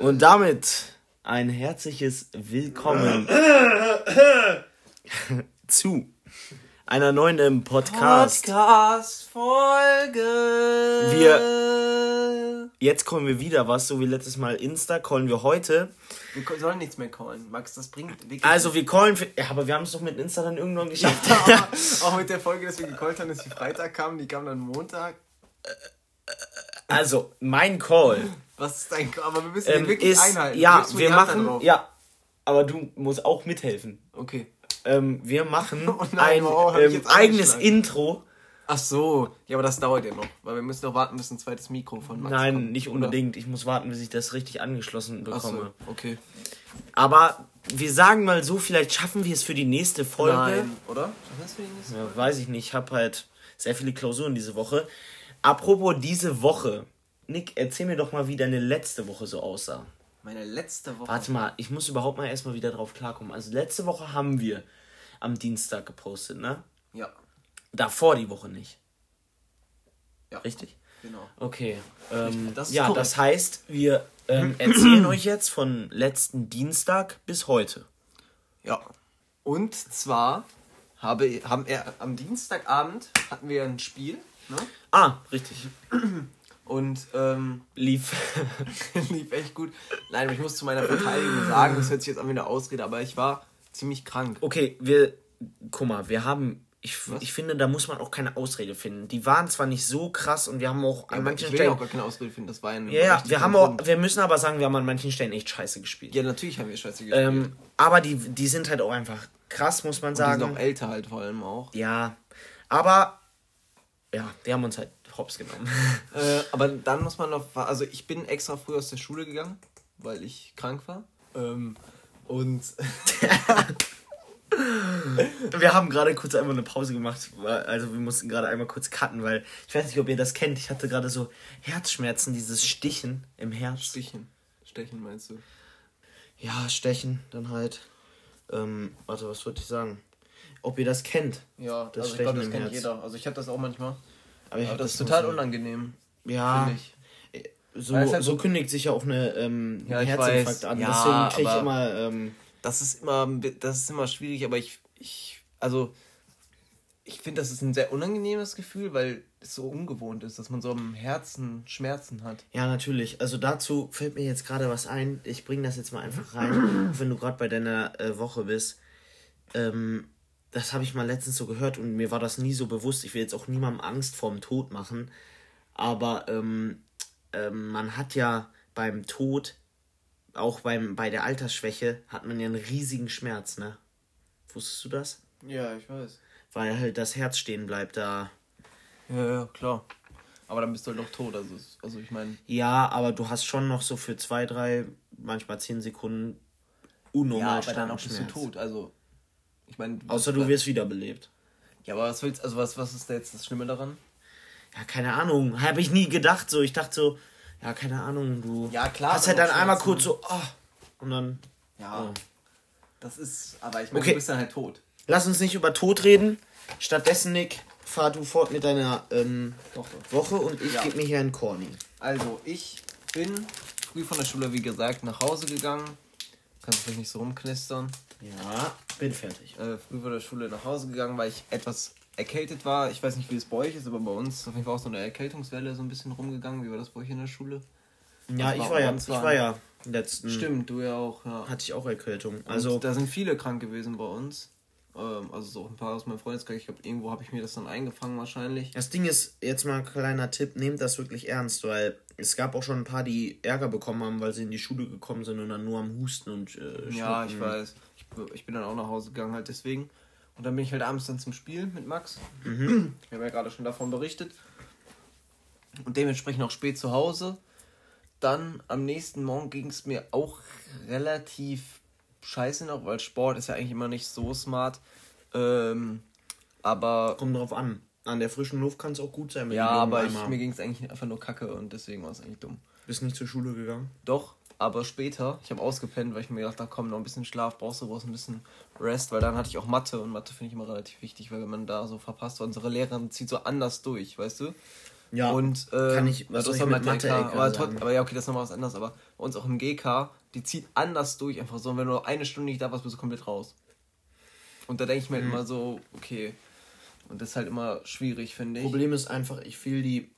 Und damit ein herzliches Willkommen zu einer neuen ähm, Podcast. Podcast-Folge. Wir, jetzt callen wir wieder was, so wie letztes Mal Insta, callen wir heute. Wir sollen nichts mehr callen. Max, das bringt wirklich. Also wir callen, für, ja, aber wir haben es doch mit Insta dann irgendwann geschafft. Aber auch mit der Folge, dass wir gecallt haben, dass die Freitag kam, die kam dann Montag. Also, mein Call Was ist dein Aber wir müssen den ähm, wirklich ist, einhalten. ja, wir da machen, ja, aber du musst auch mithelfen. Okay. Ähm, wir machen Oh nein, ein wow, ähm, eigenes. Intro. Ach so. Ja, aber das dauert ja noch. Weil wir müssen noch warten, bis ein zweites Mikro von Max Nein, kommt, nicht oder? unbedingt. Ich muss warten, bis ich das richtig angeschlossen Ach bekomme. so. Okay. Aber wir sagen mal so, vielleicht schaffen wir es für die nächste Folge. Nein, oder? Schaffen wir das für die nächste Ja, weiß ich nicht. Ich habe halt sehr viele Klausuren diese Woche. Apropos diese Woche. Nick, erzähl mir doch mal, wie deine letzte Woche so aussah. Meine letzte Woche. Warte mal, ich muss überhaupt mal erstmal wieder drauf klarkommen. Also letzte Woche haben wir am Dienstag gepostet, ne? Ja, Davor die Woche nicht. Ja. Richtig? genau. Okay. Ähm, Das ja, korrekt. das heißt, wir ähm, erzählen euch jetzt von letzten Dienstag bis heute. Ja. Und zwar habe, haben er am Dienstagabend hatten wir ein Spiel, ne? Ah, richtig. Und ähm, Lief. lief echt gut. Nein, aber ich muss zu meiner Verteidigung sagen, das hört sich jetzt an wie eine Ausrede, aber ich war ziemlich krank. Okay, wir. Guck mal, wir haben. Ich, ich finde, da muss man auch keine Ausrede finden. Die waren zwar nicht so krass und wir haben auch an Aber manchen ich will ja auch Stellen. gar keine Ausrede finden, das war Ja, ja, wir haben auch, Grund. wir müssen aber sagen, wir haben an manchen Stellen echt scheiße gespielt. Ja, natürlich haben wir scheiße gespielt. Ähm, aber die, die sind halt auch einfach krass, muss man die sind sagen. auch älter halt vor allem auch. Ja, aber ja, die haben uns halt hops genommen. Äh, aber dann muss man noch, also ich bin extra früh aus der Schule gegangen, weil ich krank war. Ähm, und Wir haben gerade kurz einmal eine Pause gemacht, also wir mussten gerade einmal kurz cutten, weil ich weiß nicht, ob ihr das kennt. Ich hatte gerade so Herzschmerzen, dieses Stichen im Herz. Stichen. Stechen meinst du? Ja, Stechen, dann halt. Ähm, warte, was wollte ich sagen? Ob ihr das kennt. Ja, Das also ich glaube, das im kennt Herz. jeder. Also ich habe das auch manchmal. Aber, ich Aber hab das ist total so- unangenehm, Ja, so, halt so kündigt sich ja auch eine ähm, Ja, Herzinfarkt an. Ja, Deswegen kriege ich immer. Ähm, Das ist immer, das ist immer schwierig, aber ich, ich, also ich finde, das ist ein sehr unangenehmes Gefühl, weil es so ungewohnt ist, dass man so am Herzen Schmerzen hat. Ja, natürlich. Also dazu fällt mir jetzt gerade was ein. Ich bringe das jetzt mal einfach rein, auch wenn du gerade bei deiner äh, Woche bist. Ähm, das habe ich mal letztens so gehört und mir war das nie so bewusst. Ich will jetzt auch niemandem Angst vorm Tod machen. Aber ähm, ähm, man hat ja beim Tod, auch beim, bei der Altersschwäche, hat man ja einen riesigen Schmerz, ne? Wusstest du das? Ja, ich weiß. Weil halt das Herz stehen bleibt da. Ja, ja, klar. Aber dann bist du halt noch tot, also, also ich meine. Ja, aber du hast schon noch so für zwei, drei, manchmal zehn Sekunden unnormal starken bist du tot, also. Ich meine. Außer du wirst wiederbelebt. Ja, aber was willst also was, was ist da jetzt das Schlimme daran? Ja, keine Ahnung. Habe ich nie gedacht so. Ich dachte so, ja, keine Ahnung, du Ja, klar, hast halt dann einmal kurz so, oh, und dann. Ja. Oh. Das ist. Aber ich meine, Okay. du bist dann halt tot. Lass uns nicht über Tod reden. Stattdessen, Nick, fahr du fort mit deiner ähm, Woche. Woche und ich Ja. gebe mir hier einen Corny. Also, ich bin früh von der Schule, wie gesagt, nach Hause gegangen. Kannst vielleicht nicht so rumknistern. Ja, bin fertig. Äh, früh von der Schule nach Hause gegangen, weil ich etwas erkältet war. Ich weiß nicht, wie es bei euch ist, aber bei uns auf jeden Fall auch so eine Erkältungswelle so ein bisschen rumgegangen. Wie war das bei euch in der Schule? Ja, Das ich war war ja, ich war ja letzten. Stimmt, du ja auch, ja. Hatte ich auch Erkältung. Also, Also, da sind viele krank gewesen bei uns. Ähm, also so ein paar aus meinem Freundeskreis. Ich glaube, irgendwo habe ich mir das dann eingefangen wahrscheinlich. Das Ding ist, jetzt mal ein kleiner Tipp, nehmt das wirklich ernst, weil es gab auch schon ein paar, die Ärger bekommen haben, weil sie in die Schule gekommen sind und dann nur am Husten und äh, Ja, ich weiß. Ich, bin dann auch nach Hause gegangen halt deswegen. Und dann bin ich halt abends dann zum Spiel mit Max. Mhm. Ich habe ja gerade schon davon berichtet. Und dementsprechend auch spät zu Hause. Dann am nächsten Morgen ging es mir auch relativ scheiße noch, weil Sport ist ja eigentlich immer nicht so smart. Ähm, aber Kommt drauf an. An der frischen Luft kann es auch gut sein, ja, aber ich, mir ging es eigentlich einfach nur kacke und deswegen war es eigentlich dumm. Bist nicht zur Schule gegangen? Doch, aber später, ich habe ausgepennt, weil ich mir gedacht habe, komm, noch ein bisschen Schlaf, brauchst du brauchst ein bisschen Rest, weil dann hatte ich auch Mathe und Mathe finde ich immer relativ wichtig, weil wenn man da so verpasst, unsere Lehrerin zieht so anders durch, weißt du? Ja, und, äh, kann ich, was soll ich mit Mathe, LK, aber, trotz, aber ja, okay, das ist nochmal was anderes, aber bei uns auch im GK, die zieht anders durch, einfach so, und wenn du eine Stunde nicht da warst, bist du komplett raus. Und da denke ich mir halt mhm. immer so, okay, und das ist halt immer schwierig, finde ich. Problem ist einfach, ich fiel die,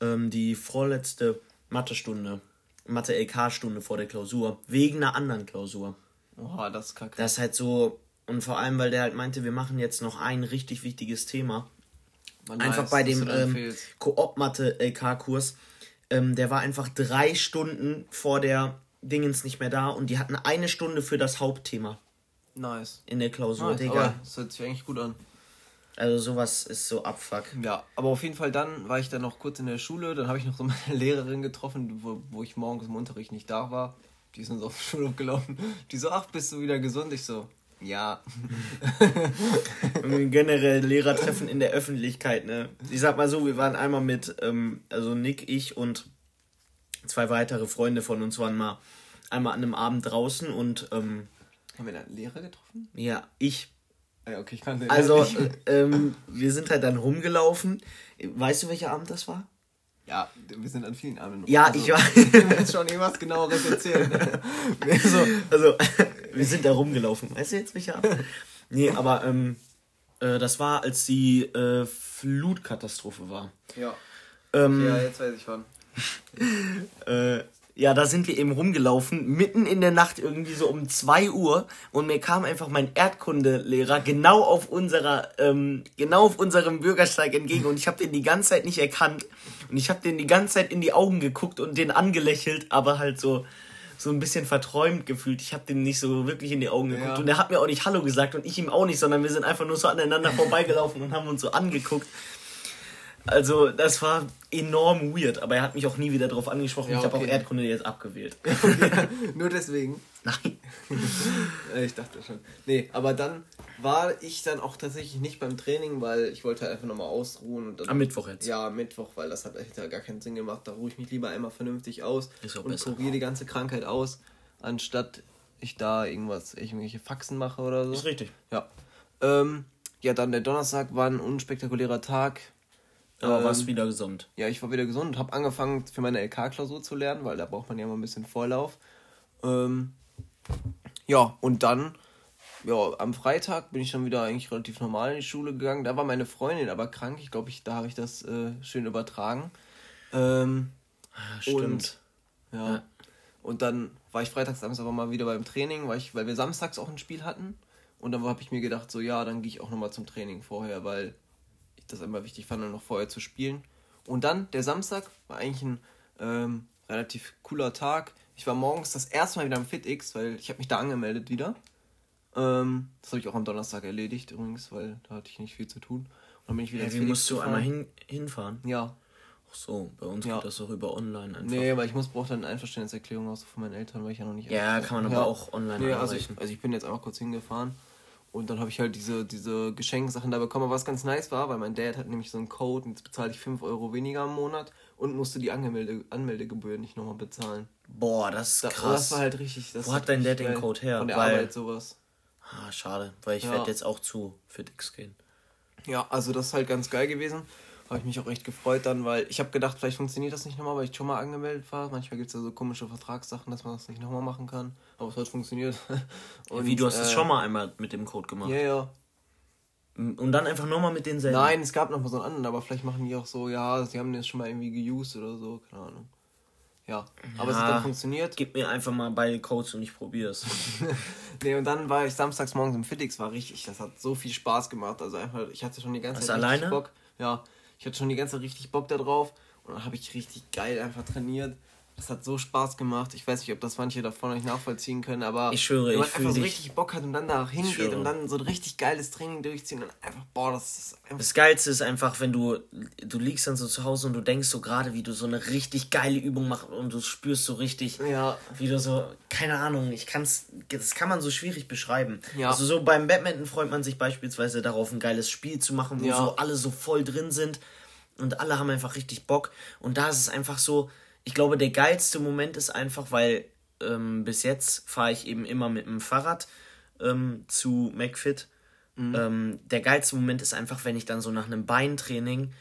ähm, die vorletzte Mathestunde, Mathe-LK-Stunde vor der Klausur, wegen einer anderen Klausur. Oha, das ist kacke. Das ist halt so, und vor allem, weil der halt meinte, wir machen jetzt noch ein richtig wichtiges Thema. Man einfach weiß, bei dem ähm, Koop-Mathe-LK-Kurs. Ähm, der war einfach drei Stunden vor der Dingens nicht mehr da und die hatten eine Stunde für das Hauptthema. Nice. In der Klausur, nice, Digga. das hört sich eigentlich gut an. Also sowas ist so Abfuck. Ja, aber auf jeden Fall dann war ich dann noch kurz in der Schule, dann habe ich noch so meine Lehrerin getroffen, wo, wo ich morgens im Unterricht nicht da war. Die ist uns auf den Schulhof gelaufen. Die so, ach, bist du wieder gesund? Ich so, ja. Generell Lehrertreffen in der Öffentlichkeit, ne? Ich sag mal so, wir waren einmal mit, ähm, also Nick, ich und zwei weitere Freunde von uns waren mal einmal an einem Abend draußen und ähm, haben wir da einen Lehrer getroffen? Ja, ich. Ja, okay, ich kann den Also, ähm, wir sind halt dann rumgelaufen. Weißt du, welcher Abend das war? Ja, wir sind an vielen Abenden. Ja, also, ich war. Ich jetzt schon irgendwas genaueres erzählen. so, also, wir sind da rumgelaufen. Weißt du jetzt, welcher Abend? Nee, aber ähm, äh, das war, als die äh, Flutkatastrophe war. Ja. Ähm, ja, jetzt weiß ich wann. äh, ja, da sind wir eben rumgelaufen, mitten in der Nacht irgendwie so um 2 Uhr und mir kam einfach mein Erdkundelehrer genau auf unserer, ähm, genau auf unserem Bürgersteig entgegen und ich habe den die ganze Zeit nicht erkannt und ich habe den die ganze Zeit in die Augen geguckt und den angelächelt, aber halt so so ein bisschen verträumt gefühlt. Ich habe den nicht so wirklich in die Augen geguckt ja. und er hat mir auch nicht Hallo gesagt und ich ihm auch nicht, sondern wir sind einfach nur so aneinander vorbeigelaufen und haben uns so angeguckt. Also, das war enorm weird, aber er hat mich auch nie wieder darauf angesprochen. Ja, ich habe auch Erdkunde jetzt abgewählt. Nur deswegen? Nein. ich dachte schon. Nee, aber dann war ich dann auch tatsächlich nicht beim Training, weil ich wollte einfach nochmal ausruhen. Dann, Am Mittwoch jetzt? Ja, Mittwoch, weil das hat echt gar keinen Sinn gemacht. Da ruhe ich mich lieber einmal vernünftig aus und kuriere die ganze Krankheit aus, anstatt ich da irgendwas, irgendwelche Faxen mache oder so. Ist richtig. Ja. Ähm, ja, dann der Donnerstag war ein unspektakulärer Tag. Aber ähm, warst wieder gesund? Ja, ich war wieder gesund und habe angefangen für meine LK-Klausur zu lernen, weil da braucht man ja mal ein bisschen Vorlauf. Ähm, ja, und dann, ja, am Freitag bin ich dann wieder eigentlich relativ normal in die Schule gegangen. Da war meine Freundin aber krank. Ich glaube, ich, da habe ich das äh, schön übertragen. Ähm, ah, Stimmt. Und, ja. ja. Und dann war ich freitags abends aber mal wieder beim Training, weil, ich, weil wir samstags auch ein Spiel hatten. Und dann habe ich mir gedacht, so ja, dann gehe ich auch nochmal zum Training vorher, weil das immer wichtig fand, noch vorher zu spielen. Und dann, der Samstag war eigentlich ein ähm, relativ cooler Tag. Ich war morgens das erste Mal wieder am FitX, weil ich habe mich da angemeldet wieder. Ähm, das habe ich auch am Donnerstag erledigt übrigens, weil da hatte ich nicht viel zu tun. Und dann bin ich wieder ja, Wie musst du einmal hin, hinfahren? Ja. Ach so, bei uns ja. geht das auch über online einfach. Nee, aber ich muss brauche dann eine Einverständniserklärung aus von meinen Eltern, weil ich ja noch nicht. Ja, kann man aber auch online nee, also ich, also ich bin jetzt einfach kurz hingefahren und dann habe ich halt diese, diese Geschenksachen da bekommen, was ganz nice war, weil mein Dad hat nämlich so einen Code und jetzt bezahle ich 5 Euro weniger im Monat und musste die Angemelde Anmeldegebühr nicht nochmal bezahlen. Boah, das ist krass. Das war halt richtig. Wo hat dein Dad den Code her? Von der weil, Arbeit sowas. Ah, schade, weil ich ja. werde jetzt auch zu FitX gehen. Ja, also das ist halt ganz geil gewesen. Habe ich mich auch echt gefreut dann, weil ich habe gedacht, vielleicht funktioniert das nicht nochmal, weil ich schon mal angemeldet war. Manchmal gibt es ja so komische Vertragssachen, dass man das nicht nochmal machen kann. Aber es hat funktioniert. Und, Wie, du hast es äh, schon mal einmal mit dem Code gemacht? Ja, ja. Und dann einfach nochmal mit denselben? Nein, es gab noch mal so einen anderen, aber vielleicht machen die auch so, ja, sie haben das schon mal irgendwie geused oder so, keine Ahnung. Ja, aber ja, es hat dann funktioniert. Gib mir einfach mal beide Codes und ich probier's. nee, und dann war ich samstags morgens im Fitix, war richtig, das hat so viel Spaß gemacht. Also einfach, ich hatte schon die ganze Was, Zeit alleine? Bock. Ja, ich hatte schon die ganze Zeit richtig Bock da drauf. Und dann habe ich richtig geil einfach trainiert. Das hat so Spaß gemacht. Ich weiß nicht, ob das manche davon euch nachvollziehen können, aber ich schwöre, wenn man ich einfach so dich. richtig Bock hat und dann da hingeht und dann so ein richtig geiles Training durchziehen und einfach, boah, das ist einfach. Das Geilste ist einfach, wenn du, du liegst dann so zu Hause und du denkst so gerade, wie du so eine richtig geile Übung machst und du spürst so richtig, ja. wie du so, keine Ahnung, ich kann's, das kann man so schwierig beschreiben. Ja. Also so beim Badminton freut man sich beispielsweise darauf, ein geiles Spiel zu machen, wo ja. so alle so voll drin sind und alle haben einfach richtig Bock und da ist es einfach so, ich glaube, der geilste Moment ist einfach, weil ähm, bis jetzt fahre ich eben immer mit dem Fahrrad ähm, zu McFit. Mhm. Ähm, der geilste Moment ist einfach, wenn ich dann so nach einem Beintraining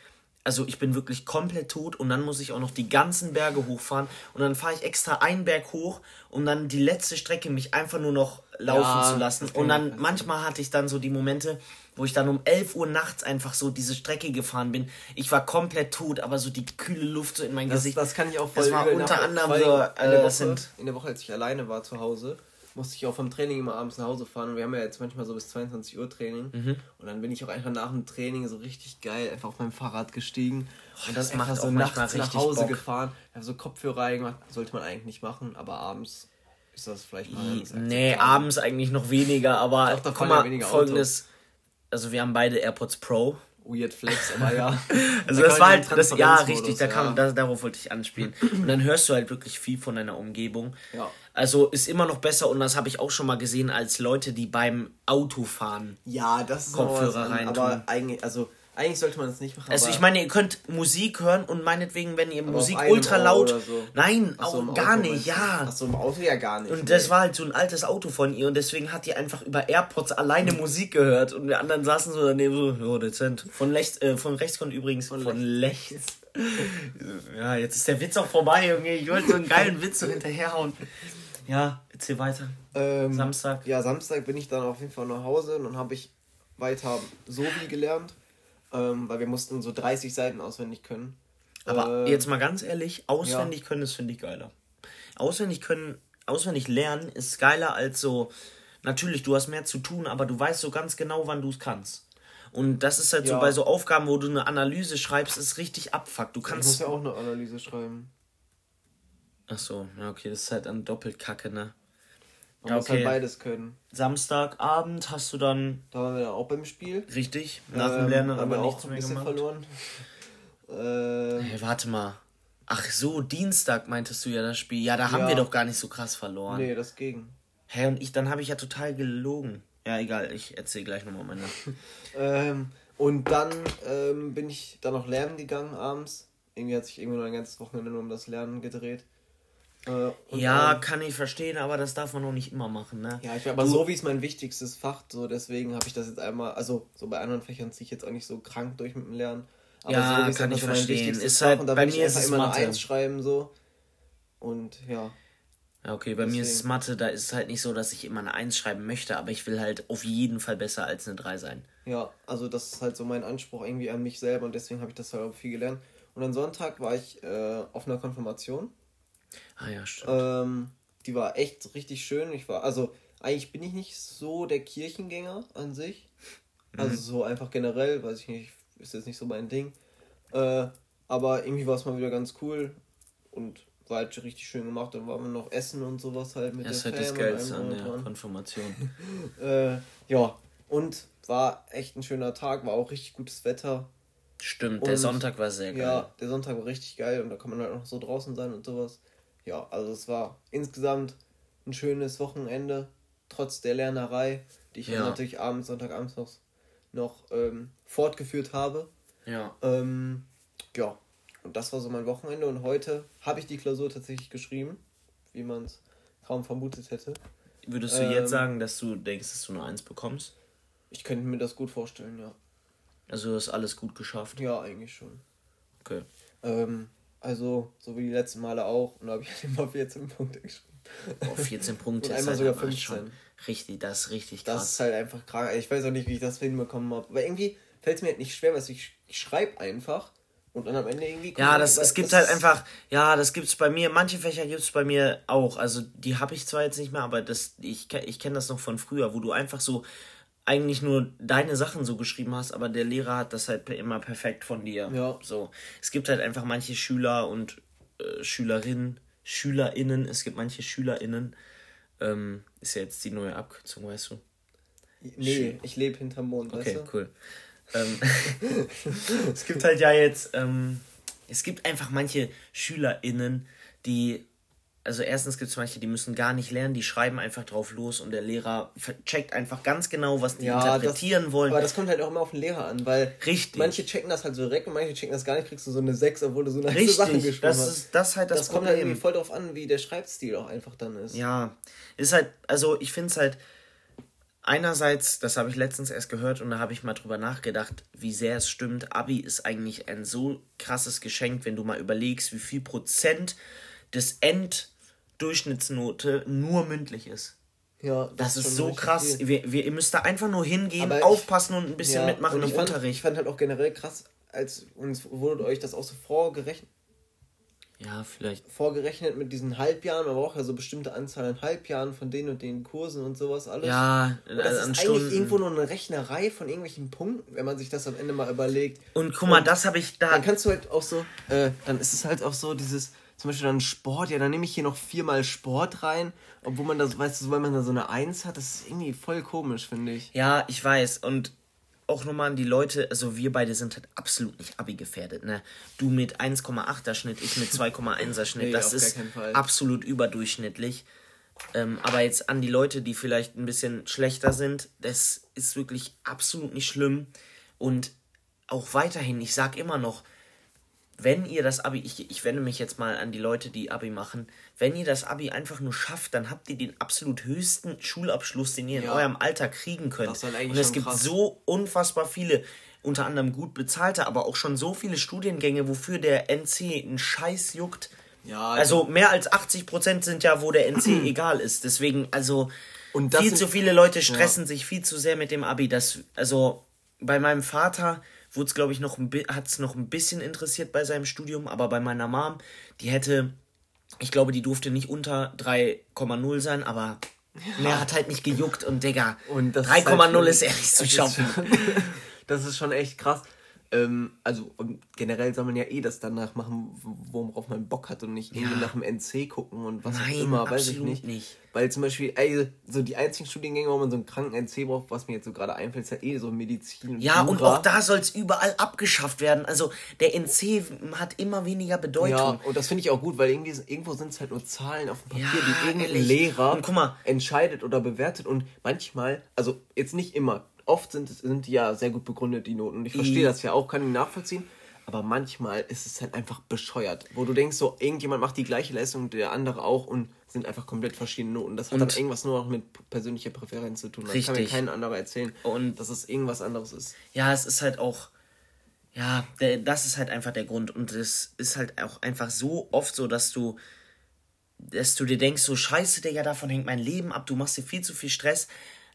also ich bin wirklich komplett tot und dann muss ich auch noch die ganzen Berge hochfahren und dann fahre ich extra einen Berg hoch, um dann die letzte Strecke mich einfach nur noch laufen ja, zu lassen. Und dann manchmal hatte ich dann so die Momente, wo ich dann um 11 Uhr nachts einfach so diese Strecke gefahren bin. Ich war komplett tot, aber so die kühle Luft so in mein das, Gesicht. Das kann ich auch voll Das war unter anderem so, äh, das sind in der Woche, als ich alleine war zu Hause, musste ich auch vom Training immer abends nach Hause fahren. Und wir haben ja jetzt manchmal so bis 22 Uhr Training. Mhm. Und dann bin ich auch einfach nach dem Training so richtig geil einfach auf meinem Fahrrad gestiegen. Oh, und dann einfach so nachts nach Hause Bock. gefahren. Habe so Kopfhörer reingemacht. Sollte man eigentlich nicht machen, aber abends ist das vielleicht mal. Nee, abends eigentlich noch weniger, aber guck mal, ja folgendes. Also wir haben beide AirPods Pro Weird Flex, aber ja. also da das war halt, das, ja, richtig, da kann, ja. Da, darauf wollte ich anspielen. Und dann hörst du halt wirklich viel von deiner Umgebung. Ja. Also ist immer noch besser und das habe ich auch schon mal gesehen als Leute, die beim Autofahren ja, das ist Kopfhörer rein. Aber eigentlich, also eigentlich sollte man das nicht machen. Also ich meine, ihr könnt Musik hören und meinetwegen, wenn ihr Musik ultra laut. So. Nein, Ach auch gar Auto nicht, ja. Achso, im Auto ja gar nicht. Und nee. das war halt so ein altes Auto von ihr und deswegen hat die einfach über AirPods alleine Musik gehört und wir anderen saßen so daneben so, oh, dezent. Von, rechts, äh, von rechts kommt übrigens von, von rechts. ja, jetzt ist der Witz auch vorbei, Junge. Ich wollte so einen geilen Witz so hinterherhauen. Ja, erzähl weiter. Ähm, Samstag. Ja, Samstag bin ich dann auf jeden Fall nach Hause und dann habe ich weiter Sovi gelernt ähm, weil wir mussten so 30 Seiten auswendig können. Aber äh, jetzt mal ganz ehrlich, auswendig ja. können, das finde ich geiler. Auswendig können, auswendig lernen ist geiler als so, natürlich, du hast mehr zu tun, aber du weißt so ganz genau, wann du es kannst. Und das ist halt ja. so bei so Aufgaben, wo du eine Analyse schreibst, ist richtig abfuck. Du kannst. Ich muss ja auch eine Analyse schreiben. Ach so, ja, okay, das ist halt dann doppelt kacke, ne? Man ja, muss halt beides können. Samstagabend hast du dann. Da waren wir auch beim Spiel. Richtig. Nach ähm, dem Lernen haben wir nichts mehr gemacht. verloren. äh, hey, warte mal. Ach so, Dienstag meintest du ja das Spiel. Ja, da haben ja. wir doch gar nicht so krass verloren. Nee, das ging. Hä, hey, und ich, dann habe ich ja total gelogen. Ja, egal, ich erzähle gleich nochmal meine. ähm, und dann ähm, bin ich dann noch lernen gegangen abends. Irgendwie hat sich irgendwie nur ein ganzes Wochenende nur um das Lernen gedreht. Äh, ja, dann, kann ich verstehen, aber das darf man auch nicht immer machen, ne? Ja, ich, aber so wie es mein wichtigstes Fach, so deswegen habe ich das jetzt einmal, also so bei anderen Fächern ziehe ich jetzt auch nicht so krank durch mit dem Lernen. Aber ja, so kann ich verstehen. Ist halt, bei mir ist es immer Mathe. eine Eins schreiben so und ja. Ja, okay, bei Deswegen. mir ist es Mathe, da ist es halt nicht so, dass ich immer eine Eins schreiben möchte, aber ich will halt auf jeden Fall besser als eine 3 sein. Ja, also das ist halt so mein Anspruch irgendwie an mich selber und deswegen habe ich das halt auch viel gelernt. Und am Sonntag war ich äh, auf einer Konfirmation Ah ja, stimmt. Ähm, die war echt richtig schön. Ich war, also eigentlich bin ich nicht so der Kirchengänger an sich. Also mhm. so einfach generell, weiß ich nicht, ist jetzt nicht so mein Ding. Äh, aber irgendwie war es mal wieder ganz cool und war halt richtig schön gemacht. Dann waren wir noch essen und sowas halt mit das der halt Fam das an der Konfirmation. äh, ja, und war echt ein schöner Tag, war auch richtig gutes Wetter. Stimmt, und, der Sonntag war sehr geil. Ja, der Sonntag war richtig geil und da kann man halt noch so draußen sein und sowas ja, also es war insgesamt ein schönes Wochenende, trotz der Lernerei, die ich ja. natürlich abends, Sonntagabends noch, noch ähm, fortgeführt habe. Ja. Ähm, ja, und das war so mein Wochenende und heute habe ich die Klausur tatsächlich geschrieben, wie man es kaum vermutet hätte. Würdest du ähm, jetzt sagen, dass du denkst, dass du eine Eins bekommst? Ich könnte mir das gut vorstellen, ja. Also du hast alles gut geschafft? Ja, eigentlich schon. Okay. Ähm, also, so wie die letzten Male auch. Und da habe ich halt immer 14 Punkte geschrieben. Oh, 14 Punkte und einmal halt sogar 15. Schon richtig, das ist richtig krass. Das ist halt einfach krank. Ich weiß auch nicht, wie ich das hinbekommen habe. Aber irgendwie fällt es mir halt nicht schwer, weil ich, ich schreibe einfach und dann am Ende irgendwie. Ja, das, es gibt halt einfach, ja, das gibt es bei mir, manche Fächer gibt es bei mir auch. Also die habe ich zwar jetzt nicht mehr, aber das, ich, ich kenne das noch von früher, wo du einfach so eigentlich nur deine Sachen so geschrieben hast, aber der Lehrer hat das halt immer perfekt von dir. Ja. So. Es gibt halt einfach manche Schüler und äh, Schülerinnen, SchülerInnen, es gibt manche SchülerInnen, ähm, ist ja jetzt die neue Abkürzung, weißt du? Nee, ich lebe hinterm Mond, okay, weißt du? cool. Ähm, es gibt halt ja jetzt, ähm, es gibt einfach manche SchülerInnen, die also erstens gibt es manche, die müssen gar nicht lernen, die schreiben einfach drauf los und der Lehrer checkt einfach ganz genau, was die ja, interpretieren das, wollen. Aber das kommt halt auch immer auf den Lehrer an, weil Richtig. manche checken das halt so direkt und manche checken das gar nicht, kriegst du so eine 6, obwohl du so eine Richtig, Sachen geschrieben das hast. Ist, das halt das, das Problem. kommt halt irgendwie voll drauf an, wie der Schreibstil auch einfach dann ist. Ja, ist halt, also ich finde es halt, einerseits, das habe ich letztens erst gehört und da habe ich mal drüber nachgedacht, wie sehr es stimmt. Abi ist eigentlich ein so krasses Geschenk, wenn du mal überlegst, wie viel Prozent des Enddurchschnittsnote nur mündlich ist. Ja, das, das ist, so krass. Wir, wir, ihr müsst da einfach nur hingehen, Aber aufpassen und ein bisschen ja, mitmachen im fand, Unterricht. Ich fand halt auch generell krass, als uns wurde euch das auch so vorgerechnet. Ja, vielleicht. Vorgerechnet mit diesen Halbjahren, man braucht ja so bestimmte Anzahl an Halbjahren von den und den Kursen und sowas alles. Ja, und das ist eigentlich Stunden. irgendwo nur eine Rechnerei von irgendwelchen Punkten, wenn man sich das am Ende mal überlegt. Und guck mal, und das habe ich da. Dann kannst du halt auch so, äh, dann ist es halt auch so dieses, zum Beispiel dann Sport, ja, dann nehme ich hier noch viermal Sport rein, obwohl man das, weißt du, weil man da so eine Eins hat, das ist irgendwie voll komisch, finde ich. Ja, ich weiß. Und auch nochmal an die Leute, also wir beide sind halt absolut nicht Abi gefährdet, ne? Du mit 1,8er Schnitt, ich mit 2,1er Schnitt, nee, das ist absolut überdurchschnittlich. Ähm, aber jetzt an die Leute, die vielleicht ein bisschen schlechter sind, das ist wirklich absolut nicht schlimm. Und auch weiterhin, ich sag immer noch, wenn ihr das Abi, ich, ich wende mich jetzt mal an die Leute, die Abi machen, wenn ihr das Abi einfach nur schafft, dann habt ihr den absolut höchsten Schulabschluss, den ihr in eurem Alter kriegen könnt. Das Und es gibt krass. so unfassbar viele, unter anderem gut bezahlte, aber auch schon so viele Studiengänge, wofür der NC einen Scheiß juckt. Ja, also, also mehr als 80 Prozent sind ja, wo der NC egal ist. Deswegen, also viel sind, zu viele Leute stressen ja. sich viel zu sehr mit dem Abi. Das, also bei meinem Vater wurde es, glaube ich, noch ein hat es noch ein bisschen interessiert bei seinem Studium, aber bei meiner Mom, die hätte, ich glaube, die durfte nicht unter 3,0 sein, aber ja. mehr hat halt nicht gejuckt und Digga, 3,0 halt ist ehrlich zu schaffen. das ist schon echt krass. Ähm, also generell soll man ja eh das danach machen, worauf man Bock hat und nicht irgendwie nach dem NC gucken und was Nein, auch immer, weiß ich nicht. nicht. Weil zum Beispiel, ey, so die einzigen Studiengänge, wo man so einen kranken NC braucht, was mir jetzt so gerade einfällt, ist ja eh so Medizin. Und ja, Jura. und auch da soll es überall abgeschafft werden. Also der NC hat immer weniger Bedeutung. Ja, und das finde ich auch gut, weil irgendwie, irgendwo sind es halt nur Zahlen auf dem Papier, ja, die irgendein Lehrer entscheidet oder bewertet und manchmal, also jetzt nicht immer, oft sind, sind die ja sehr gut begründet, die Noten. Und ich verstehe mhm. das ja auch, kann ich nachvollziehen. Aber manchmal ist es halt einfach bescheuert, wo du denkst, so irgendjemand macht die gleiche Leistung, der andere auch und sind einfach komplett verschiedene Noten. Das hat und dann irgendwas nur noch mit persönlicher Präferenz zu tun. Richtig. Das kann mir kein anderer erzählen, und dass es irgendwas anderes ist. Ja, es ist halt auch, ja, der, das ist halt einfach der Grund. Und es ist halt auch einfach so oft so, dass du, dass du dir denkst, so scheiße, Digga, davon hängt mein Leben ab, du machst dir viel zu viel Stress.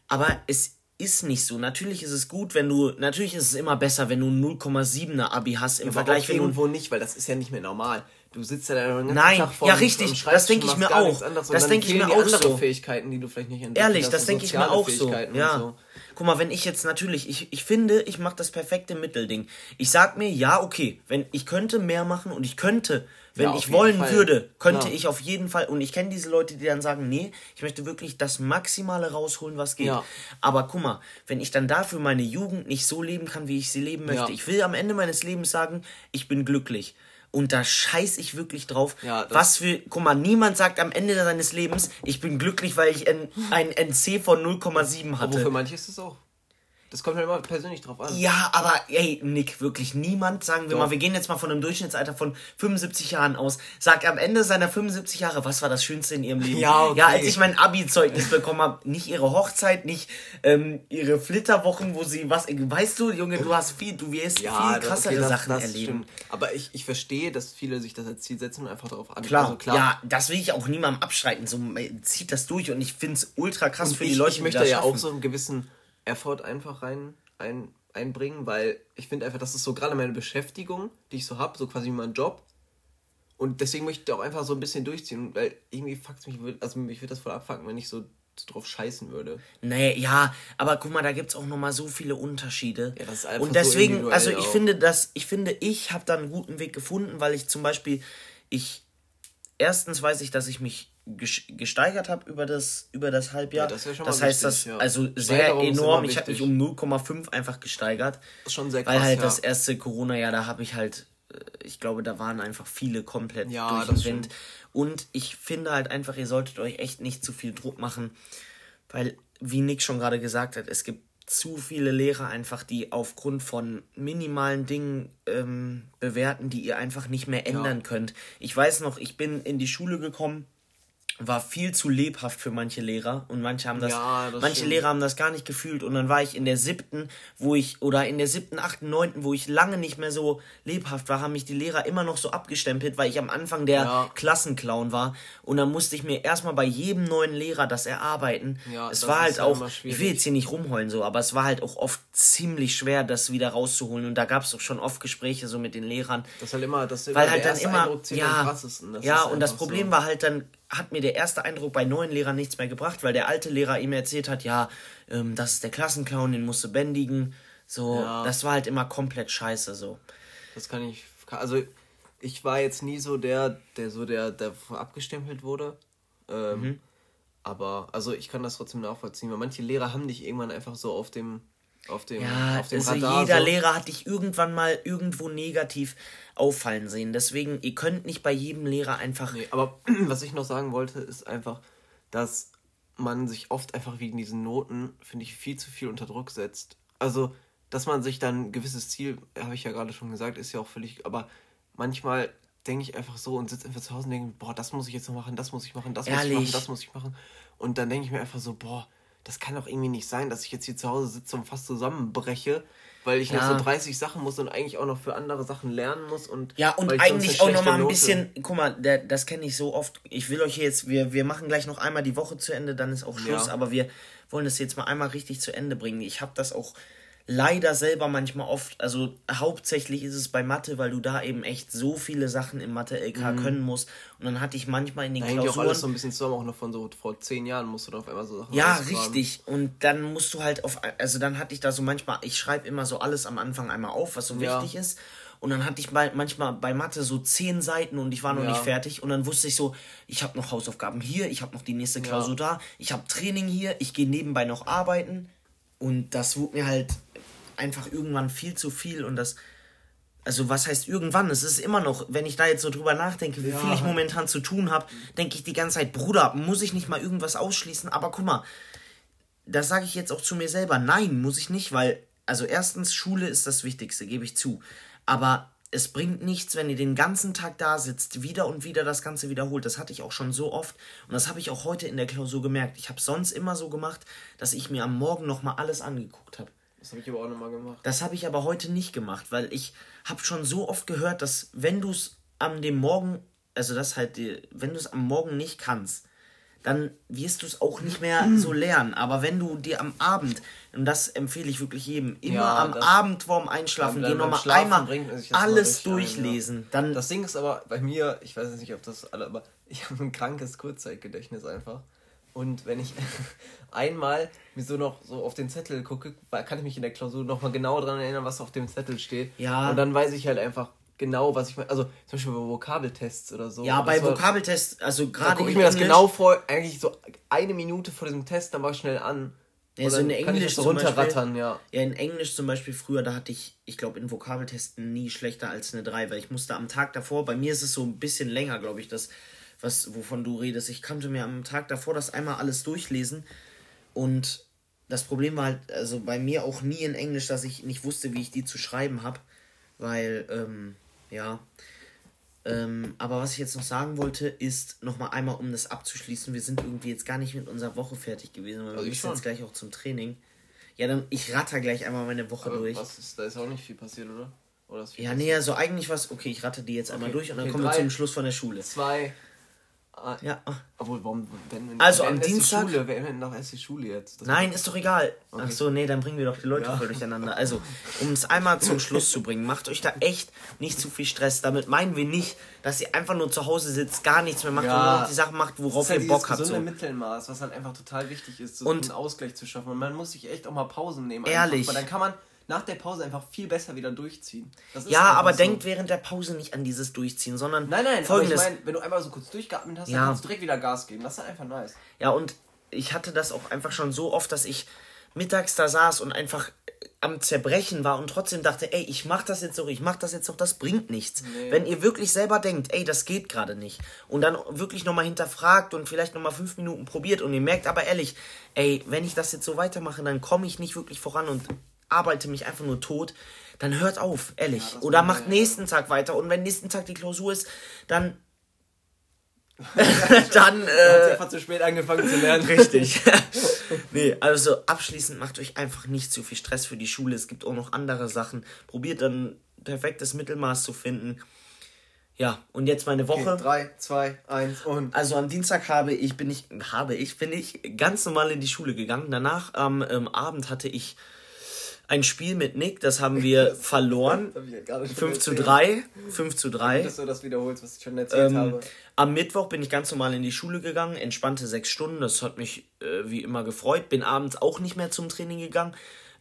Aber es ist nicht so. Natürlich ist es gut, wenn du, natürlich ist es immer besser, wenn du 0,7er Abi hast im ja, Vergleich, wenn irgendwo nicht, weil das ist ja nicht mehr normal. Du sitzt ja da den Nein, Tag vor ja richtig, das denke ich mir auch. Das denke ich mir auch so. Fähigkeiten, die du vielleicht nicht entdeckst. Ehrlich, das denke ich mir auch so. Ja. So. Guck mal, wenn ich jetzt natürlich, ich, ich finde, ich mache das perfekte Mittelding. Ich sag mir, ja, okay, wenn ich könnte mehr machen und ich könnte wenn ja, ich wollen Fall. würde, könnte ja. ich auf jeden Fall, und ich kenne diese Leute, die dann sagen, nee, ich möchte wirklich das Maximale rausholen, was geht. Ja. Aber guck mal, wenn ich dann dafür meine Jugend nicht so leben kann, wie ich sie leben möchte, ich will am Ende meines Lebens sagen, ich bin glücklich. Und da scheiß ich wirklich drauf. was für, guck mal, niemand sagt am Ende seines Lebens, ich bin glücklich, weil ich ein, ein NC von 0,7 hatte. Aber für manche ist es auch. Das kommt halt immer persönlich drauf an. Ja, aber ey, Nick, wirklich niemand, sagen wir Doch. mal, wir gehen jetzt mal von einem Durchschnittsalter von 75 Jahren aus, sagt am Ende seiner 75 Jahre, was war das Schönste in ihrem Leben? Ja, okay. ja als ich mein Abi-Zeugnis bekommen habe, nicht ihre Hochzeit, nicht ähm, ihre Flitterwochen, wo sie was, weißt du, Junge, du hast viel, du wirst ja, viel krassere okay, das, Sachen das erleben. Stimmt. Aber ich, ich verstehe, dass viele sich das als Ziel setzen und einfach darauf an. Klar, also, klar. Ja, das will ich auch niemandem abstreiten. So zieht das durch und ich finde es ultra krass und für ich, die Leute. Ich möchte ja schaffen. auch so einen gewissen Effort einfach rein ein, einbringen, weil ich finde einfach, das ist so gerade meine Beschäftigung, die ich so habe, so quasi mein Job. Und deswegen möchte ich auch einfach so ein bisschen durchziehen, weil irgendwie fuckt mich, also mich würde das voll abfucken, wenn ich so drauf scheißen würde. Nee, ja, aber guck mal, da gibt es auch nochmal so viele Unterschiede. Ja, das ist einfach Und deswegen, so also ich auch. finde, dass, ich finde, ich habe da einen guten Weg gefunden, weil ich zum Beispiel, ich, erstens weiß ich, dass ich mich gesteigert habe über das, über das Halbjahr. Ja, das, ja das heißt, wichtig, das ja. also sehr enorm. Ich habe mich um 0,5 einfach gesteigert. Das ist schon sehr krass. Weil halt das erste Corona-Jahr, da habe ich halt, äh, ich glaube, da waren einfach viele komplett ja, durch den Wind. Und ich finde halt einfach, ihr solltet euch echt nicht zu viel Druck machen, weil, wie Nick schon gerade gesagt hat, es gibt zu viele Lehrer einfach, die aufgrund von minimalen Dingen ähm, bewerten, die ihr einfach nicht mehr ändern könnt. Ich weiß noch, ich bin in die Schule gekommen war viel zu lebhaft für manche Lehrer und manche haben das, ja, das manche stimmt. Lehrer haben das gar nicht gefühlt und dann war ich in der siebten, wo ich, oder in der siebten, achten, neunten, wo ich lange nicht mehr so lebhaft war, haben mich die Lehrer immer noch so abgestempelt, weil ich am Anfang der ja. Klassenclown war und dann musste ich mir erstmal bei jedem neuen Lehrer das erarbeiten. Ja, es war halt auch, ich will jetzt hier nicht rumheulen so, aber es war halt auch oft ziemlich schwer, das wieder rauszuholen und da gab es auch schon oft Gespräche so mit den Lehrern. Das halt immer, das weil halt dann immer, ja, ja und das Problem so. war halt dann, hat mir der erste Eindruck bei neuen Lehrern nichts mehr gebracht, weil der alte Lehrer ihm erzählt hat, ja, ähm, das ist der Klassenclown, den musst du bändigen. So, ja. das war halt immer komplett scheiße so. Das kann ich. Also ich war jetzt nie so der, der so der, der abgestempelt wurde. Ähm, mhm. Aber also ich kann das trotzdem nachvollziehen, weil manche Lehrer haben dich irgendwann einfach so auf dem auf dem, ja, auf dem also Radar. Jeder so. Lehrer hat dich irgendwann mal irgendwo negativ auffallen sehen. Deswegen, ihr könnt nicht bei jedem Lehrer einfach. Nee, aber was ich noch sagen wollte, ist einfach, dass man sich oft einfach wegen diesen Noten, finde ich, viel zu viel unter Druck setzt. Also, dass man sich dann ein gewisses Ziel, habe ich ja gerade schon gesagt, ist ja auch völlig, aber manchmal denke ich einfach so und sitze einfach zu Hause und denke, boah, das muss ich jetzt noch machen, das muss ich machen, das Ehrlich? muss ich machen, das muss ich machen. Und dann denke ich mir einfach so, boah, das kann doch irgendwie nicht sein, dass ich jetzt hier zu Hause sitze und fast zusammenbreche, weil ich ja. noch so 30 Sachen muss und eigentlich auch noch für andere Sachen lernen muss und ja und eigentlich auch noch mal ein Note. bisschen, guck mal, der, das kenne ich so oft. Ich will euch hier jetzt, wir wir machen gleich noch einmal die Woche zu Ende, dann ist auch Schluss, ja. aber wir wollen das jetzt mal einmal richtig zu Ende bringen. Ich habe das auch leider selber manchmal oft, also hauptsächlich ist es bei Mathe, weil du da eben echt so viele Sachen im Mathe-LK mhm. können musst. Und dann hatte ich manchmal in den da Klausuren... auch alles so ein bisschen zusammen, auch noch von so vor zehn Jahren musst du da auf einmal so Sachen Ja, richtig. Und dann musst du halt auf, also dann hatte ich da so manchmal, ich schreibe immer so alles am Anfang einmal auf, was so ja. wichtig ist. Und dann hatte ich bei, manchmal bei Mathe so zehn Seiten und ich war noch ja. nicht fertig. Und dann wusste ich so, ich habe noch Hausaufgaben hier, ich habe noch die nächste Klausur ja. da, ich habe Training hier, ich gehe nebenbei noch arbeiten. Und das wurde mir halt einfach irgendwann viel zu viel und das. Also was heißt irgendwann? Es ist immer noch, wenn ich da jetzt so drüber nachdenke, wie ja. viel ich momentan zu tun habe, denke ich die ganze Zeit, Bruder, muss ich nicht mal irgendwas ausschließen? Aber guck mal, das sage ich jetzt auch zu mir selber. Nein, muss ich nicht, weil, also erstens, Schule ist das Wichtigste, gebe ich zu. Aber es bringt nichts, wenn ihr den ganzen Tag da sitzt, wieder und wieder das Ganze wiederholt. Das hatte ich auch schon so oft und das habe ich auch heute in der Klausur gemerkt. Ich habe sonst immer so gemacht, dass ich mir am Morgen nochmal alles angeguckt habe. Das habe ich aber auch nochmal gemacht. Das habe ich aber heute nicht gemacht, weil ich habe schon so oft gehört, dass wenn du es am dem Morgen, also das halt, wenn du es am Morgen nicht kannst, dann wirst du es auch nicht mehr so lernen. Aber wenn du dir am Abend, und das empfehle ich wirklich jedem, immer ja, am Abend vorm Einschlafen gehen, nochmal einmal alles durchlesen. Ein, ja. dann das Ding ist aber bei mir, ich weiß nicht, ob das alle, aber ich habe ein krankes Kurzzeitgedächtnis einfach. Und wenn ich einmal mir so noch so auf den Zettel gucke, kann ich mich in der Klausur nochmal genau daran erinnern, was auf dem Zettel steht. Ja. Und dann weiß ich halt einfach genau, was ich meine. Also zum Beispiel bei Vokabeltests oder so. Ja, bei Vokabeltests, also gerade. Da gucke ich mir das genau vor, eigentlich so eine Minute vor diesem Test, dann mache ich schnell an. Ja, so in Englisch so runterrattern, ja. Ja, in Englisch zum Beispiel früher, da hatte ich, ich glaube, in Vokabeltesten nie schlechter als eine 3, weil ich musste am Tag davor, bei mir ist es so ein bisschen länger, glaube ich, das was, wovon du redest. Ich konnte mir am Tag davor das einmal alles durchlesen und das Problem war halt, also bei mir auch nie in Englisch, dass ich nicht wusste, wie ich die zu schreiben habe, weil, ähm, ja. Ähm, aber was ich jetzt noch sagen wollte, ist nochmal einmal, um das abzuschließen, wir sind irgendwie jetzt gar nicht mit unserer Woche fertig gewesen, weil wir müssen jetzt gleich auch zum Training. Ja, dann ich ratter gleich einmal meine Woche aber durch. Was ist, da ist auch nicht viel passiert, oder? oder ja, nee, also eigentlich was. Okay, ich ratte die jetzt okay, einmal durch und dann okay, kommen drei, wir zum Schluss von der Schule. Zwei, Ah, ja. Obwohl, warum, wenn, wenn, also am Dienstag. Schule, wer nennt doch erst die Schule jetzt? Das Nein, ist doch egal. Okay. Ach so, nee, dann bringen wir doch die Leute ja. voll durcheinander. Also, um es einmal zum Schluss zu bringen, macht euch da echt nicht zu viel Stress. Damit meinen wir nicht, dass ihr einfach nur zu Hause sitzt, gar nichts mehr macht ja. und nur noch die Sachen macht, worauf halt ihr Bock habt. So ein Mittelmaß, was halt einfach total wichtig ist, so und einen Ausgleich zu schaffen. Und man muss sich echt auch mal Pausen nehmen. Ehrlich. Einfach, weil dann kann man nach der Pause einfach viel besser wieder durchziehen. ja, aber so. denkt während der Pause nicht an dieses Durchziehen, sondern. Nein, nein, folgendes. ich meine, wenn du einmal so kurz durchgeatmet hast, ja. dann kannst du direkt wieder Gas geben. Das ist einfach nice. Ja, und ich hatte das auch einfach schon so oft, dass ich mittags da saß und einfach am Zerbrechen war und trotzdem dachte, ey, ich mach das jetzt so, ich mach das jetzt doch, das bringt nichts. Nee. Wenn ihr wirklich selber denkt, ey, das geht gerade nicht und dann wirklich nochmal hinterfragt und vielleicht nochmal fünf Minuten probiert und ihr merkt aber ehrlich, ey, wenn ich das jetzt so weitermache, dann komme ich nicht wirklich voran und arbeite mich einfach nur tot, dann hört auf, ehrlich. Ja, Oder macht nächsten Tag weiter. Und wenn nächsten Tag die Klausur ist, dann dann. Äh, einfach zu spät angefangen zu lernen. Richtig. nee, also abschließend macht euch einfach nicht zu viel Stress für die Schule. Es gibt auch noch andere Sachen. Probiert dann perfektes Mittelmaß zu finden. Ja, und jetzt meine Woche. 3, 2, 1 und. Also am Dienstag habe ich, bin ich, habe ich, bin ich ganz normal in die Schule gegangen. Danach am ähm, Abend hatte ich ein Spiel mit Nick, das haben wir verloren. Das 5 zu 3. 5 zu 3. Dass du das wiederholst, was ich schon erzählt ähm, habe. Am Mittwoch bin ich ganz normal in die Schule gegangen, entspannte sechs Stunden, das hat mich äh, wie immer gefreut. Bin abends auch nicht mehr zum Training gegangen.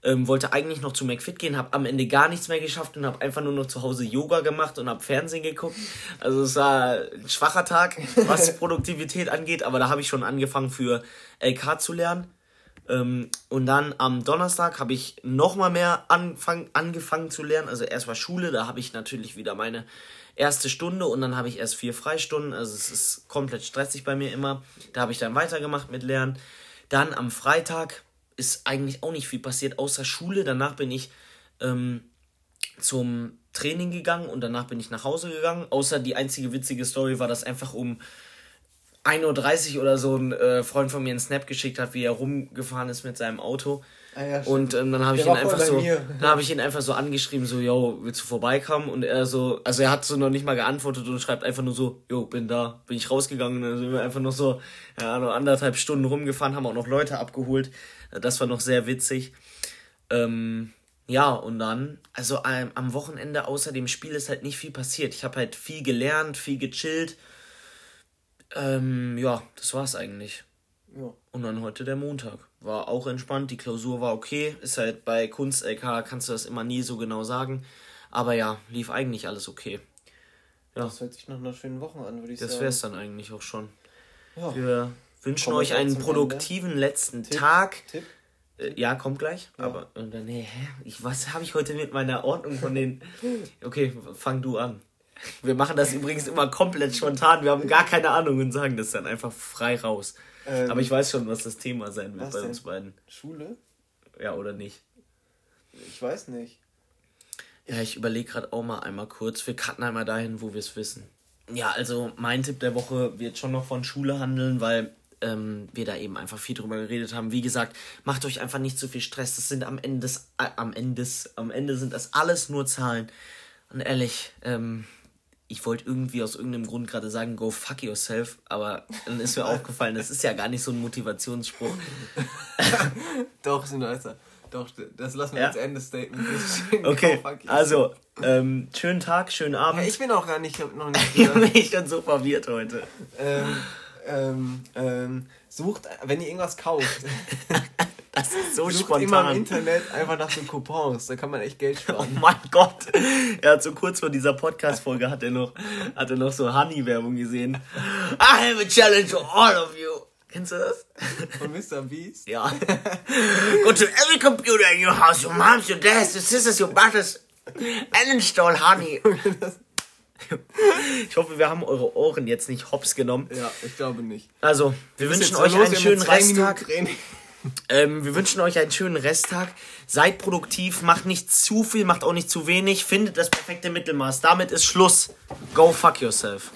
Ähm, wollte eigentlich noch zu McFit gehen, habe am Ende gar nichts mehr geschafft und habe einfach nur noch zu Hause Yoga gemacht und habe Fernsehen geguckt. Also es war ein schwacher Tag, was Produktivität angeht, aber da habe ich schon angefangen für LK zu lernen. Ähm, und dann am Donnerstag habe ich nochmal mehr anfang, angefangen zu lernen. Also erst war Schule, da habe ich natürlich wieder meine erste Stunde und dann habe ich erst vier Freistunden. Also es ist komplett stressig bei mir immer. Da habe ich dann weitergemacht mit Lernen. Dann am Freitag ist eigentlich auch nicht viel passiert, außer Schule. Danach bin ich ähm, zum Training gegangen und danach bin ich nach Hause gegangen. Außer die einzige witzige Story war, dass einfach um 1.30 Uhr oder so ein äh, Freund von mir einen Snap geschickt hat, wie er rumgefahren ist mit seinem Auto. Ah, ja, und ähm, dann habe ich ihn einfach so, dann habe ich ihn einfach so angeschrieben, so, yo, willst du vorbeikommen? Und er so, also er hat so noch nicht mal geantwortet und schreibt einfach nur so, yo, bin da, bin ich rausgegangen. Und dann sind wir einfach noch so, ja, noch anderthalb Stunden rumgefahren, haben auch noch Leute abgeholt. Das war noch sehr witzig. Ähm, ja, und dann, also ähm, am Wochenende außer dem Spiel ist halt nicht viel passiert. Ich habe halt viel gelernt, viel gechillt. Ähm, ja, das war's eigentlich. Ja. Und dann heute der Montag. War auch entspannt, die Klausur war okay. Ist halt bei Kunst-LK kannst du das immer nie so genau sagen. Aber ja, lief eigentlich alles okay. Ja. Das hört sich nach einer schönen Woche an, würde ich das sagen. Das wär's dann eigentlich auch schon. Ja. Wir wünschen euch einen produktiven Ende. letzten Tipp. Tag. Tipp? Äh, ja, kommt gleich. Ja. Aber und dann, nee, hä? Ich, was habe ich heute mit meiner Ordnung von den. Okay, fang du an. Wir machen das übrigens immer komplett spontan. Wir haben gar keine Ahnung und sagen das dann einfach frei raus. Ähm, Aber ich weiß schon, was das Thema sein wird bei uns beiden. Schule? Ja, oder nicht? Ich weiß nicht. Ja, ich überlege gerade auch mal einmal kurz. Wir cutten einmal dahin, wo wir es wissen. Ja, also mein Tipp der Woche wird schon noch von Schule handeln, weil ähm, wir da eben einfach viel drüber geredet haben. Wie gesagt, macht euch einfach nicht zu viel Stress. Das sind am Ende des, äh, am Ende des, am Ende sind das alles nur Zahlen. Und ehrlich, ähm, ich wollte irgendwie aus irgendeinem Grund gerade sagen, go fuck yourself, aber dann ist mir aufgefallen, das ist ja gar nicht so ein Motivationsspruch. Doch, ein nicer. Doch, das lassen wir ja? als Endestatement. Okay, also, ähm, schönen Tag, schönen Abend. Ja, ich bin auch gar nicht, noch nicht. ich bin schon so verwirrt heute. Ähm, ähm, ähm, sucht, wenn ihr irgendwas kauft. Das ist so Sucht spontan. immer im Internet einfach nach so Coupons, da kann man echt Geld sparen. Oh mein Gott. Er hat so kurz vor dieser Podcast-Folge hat er noch, hat er noch so Honey-Werbung gesehen. I have a challenge for all of you. Kennst du das? Von Mr. Beast? Ja. Go to every computer in your house, your mom's, your dad's, your sisters, your brothers, and install Honey. Ich hoffe, wir haben eure Ohren jetzt nicht hops genommen. Ja, ich glaube nicht. Also, wir wünschen euch einen schönen Resttag. Ähm, wir wünschen euch einen schönen Resttag. Seid produktiv, macht nicht zu viel, macht auch nicht zu wenig. Findet das perfekte Mittelmaß. Damit ist Schluss. Go fuck yourself.